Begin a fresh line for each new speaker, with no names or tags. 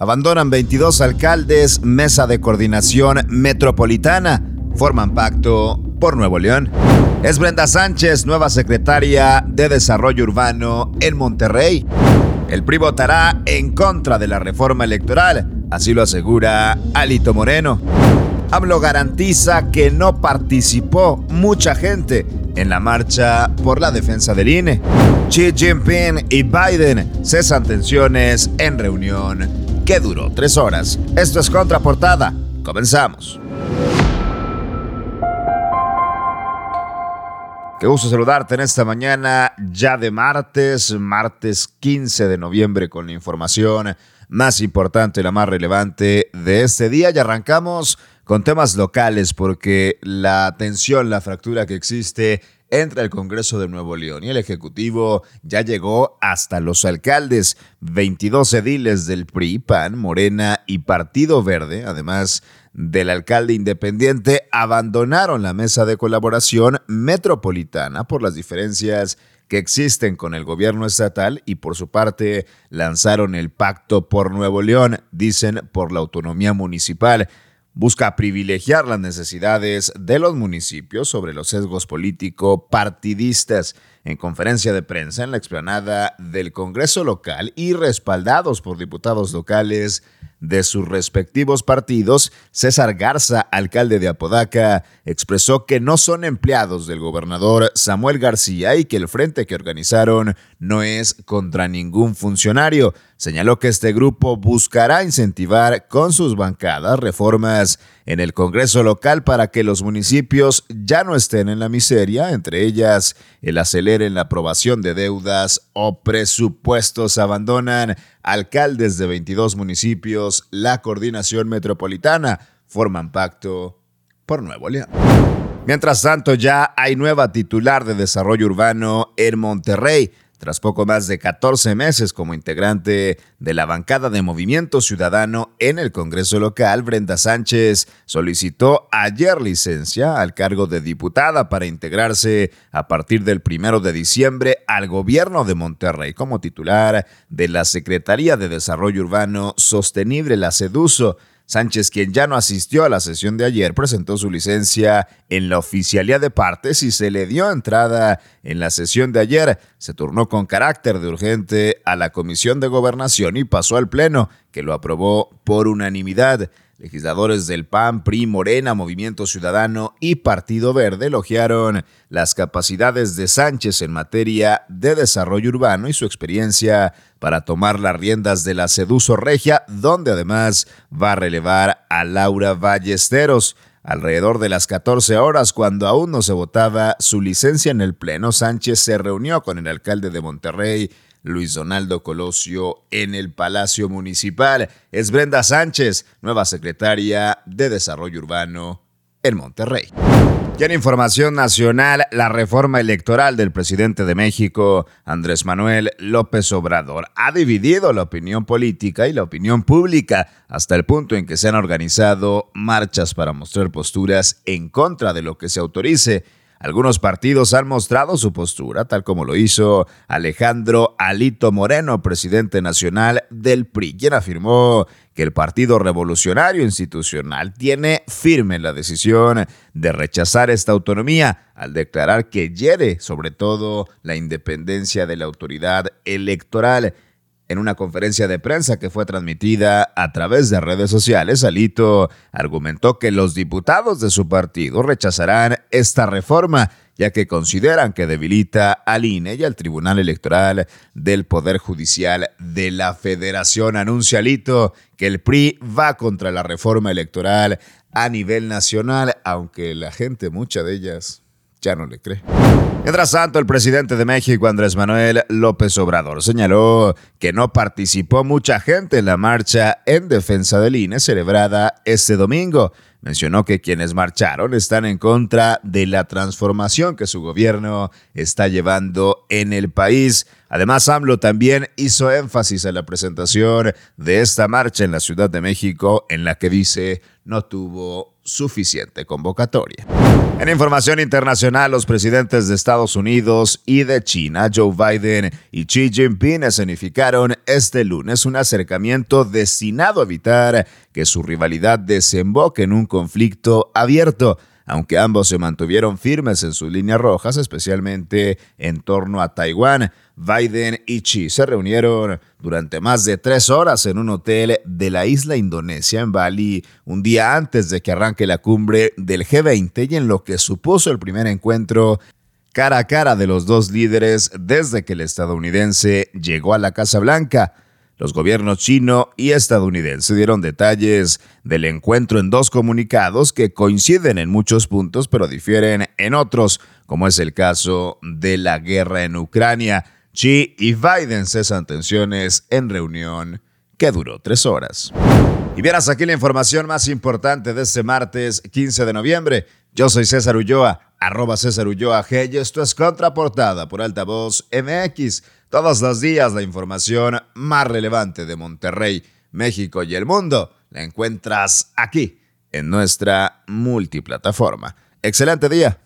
Abandonan 22 alcaldes, mesa de coordinación metropolitana. Forman pacto por Nuevo León. Es Brenda Sánchez, nueva secretaria de Desarrollo Urbano en Monterrey. El PRI votará en contra de la reforma electoral, así lo asegura Alito Moreno. AMLO garantiza que no participó mucha gente en la marcha por la defensa del INE. Xi Jinping y Biden cesan tensiones en reunión que duró tres horas. Esto es Contraportada. Comenzamos. Qué gusto saludarte en esta mañana ya de martes, martes 15 de noviembre con la información más importante la más relevante de este día y arrancamos con temas locales porque la tensión, la fractura que existe entre el Congreso de Nuevo León y el Ejecutivo ya llegó hasta los alcaldes, 22 ediles del PRI, PAN, Morena y Partido Verde, además del alcalde independiente, abandonaron la mesa de colaboración metropolitana por las diferencias que existen con el gobierno estatal y por su parte lanzaron el pacto por Nuevo León, dicen por la autonomía municipal busca privilegiar las necesidades de los municipios sobre los sesgos político-partidistas. En conferencia de prensa en la explanada del Congreso local y respaldados por diputados locales, de sus respectivos partidos, César Garza, alcalde de Apodaca, expresó que no son empleados del gobernador Samuel García y que el frente que organizaron no es contra ningún funcionario. Señaló que este grupo buscará incentivar con sus bancadas reformas en el Congreso local para que los municipios ya no estén en la miseria, entre ellas el acelere en la aprobación de deudas o presupuestos. Abandonan alcaldes de 22 municipios la coordinación metropolitana, forman pacto por Nuevo León. Mientras tanto, ya hay nueva titular de desarrollo urbano en Monterrey. Tras poco más de 14 meses como integrante de la bancada de Movimiento Ciudadano en el Congreso local, Brenda Sánchez solicitó ayer licencia al cargo de diputada para integrarse a partir del primero de diciembre al gobierno de Monterrey como titular de la Secretaría de Desarrollo Urbano Sostenible, la SEDUSO. Sánchez, quien ya no asistió a la sesión de ayer, presentó su licencia en la oficialía de partes y se le dio entrada en la sesión de ayer. Se turnó con carácter de urgente a la Comisión de Gobernación y pasó al Pleno, que lo aprobó por unanimidad. Legisladores del PAN, PRI, Morena, Movimiento Ciudadano y Partido Verde elogiaron las capacidades de Sánchez en materia de desarrollo urbano y su experiencia para tomar las riendas de la Seduso Regia, donde además va a relevar a Laura Ballesteros. Alrededor de las 14 horas, cuando aún no se votaba su licencia en el Pleno, Sánchez se reunió con el alcalde de Monterrey, Luis Donaldo Colosio en el Palacio Municipal. Es Brenda Sánchez, nueva secretaria de Desarrollo Urbano en Monterrey. Y en información nacional, la reforma electoral del presidente de México, Andrés Manuel López Obrador, ha dividido la opinión política y la opinión pública hasta el punto en que se han organizado marchas para mostrar posturas en contra de lo que se autorice algunos partidos han mostrado su postura, tal como lo hizo Alejandro Alito Moreno, presidente nacional del PRI, quien afirmó que el Partido Revolucionario Institucional tiene firme la decisión de rechazar esta autonomía al declarar que hiere sobre todo la independencia de la autoridad electoral. En una conferencia de prensa que fue transmitida a través de redes sociales, Alito argumentó que los diputados de su partido rechazarán esta reforma, ya que consideran que debilita al INE y al Tribunal Electoral del Poder Judicial de la Federación. Anuncia Alito que el PRI va contra la reforma electoral a nivel nacional, aunque la gente, mucha de ellas, ya no le cree. Mientras tanto, el presidente de México, Andrés Manuel López Obrador, señaló que no participó mucha gente en la marcha en defensa del INE celebrada este domingo. Mencionó que quienes marcharon están en contra de la transformación que su gobierno está llevando en el país. Además, AMLO también hizo énfasis en la presentación de esta marcha en la Ciudad de México, en la que dice no tuvo suficiente convocatoria. En información internacional, los presidentes de Estados Unidos y de China, Joe Biden y Xi Jinping, escenificaron este lunes un acercamiento destinado a evitar que su rivalidad desemboque en un conflicto abierto aunque ambos se mantuvieron firmes en sus líneas rojas, especialmente en torno a Taiwán. Biden y Xi se reunieron durante más de tres horas en un hotel de la isla Indonesia en Bali, un día antes de que arranque la cumbre del G20 y en lo que supuso el primer encuentro cara a cara de los dos líderes desde que el estadounidense llegó a la Casa Blanca. Los gobiernos chino y estadounidense dieron detalles del encuentro en dos comunicados que coinciden en muchos puntos pero difieren en otros, como es el caso de la guerra en Ucrania. Xi y Biden cesan tensiones en reunión que duró tres horas. Y vieras aquí la información más importante de este martes 15 de noviembre. Yo soy César Ulloa, arroba César Ulloa G y esto es Contraportada por Altavoz MX. Todos los días la información más relevante de Monterrey, México y el mundo la encuentras aquí, en nuestra multiplataforma. Excelente día.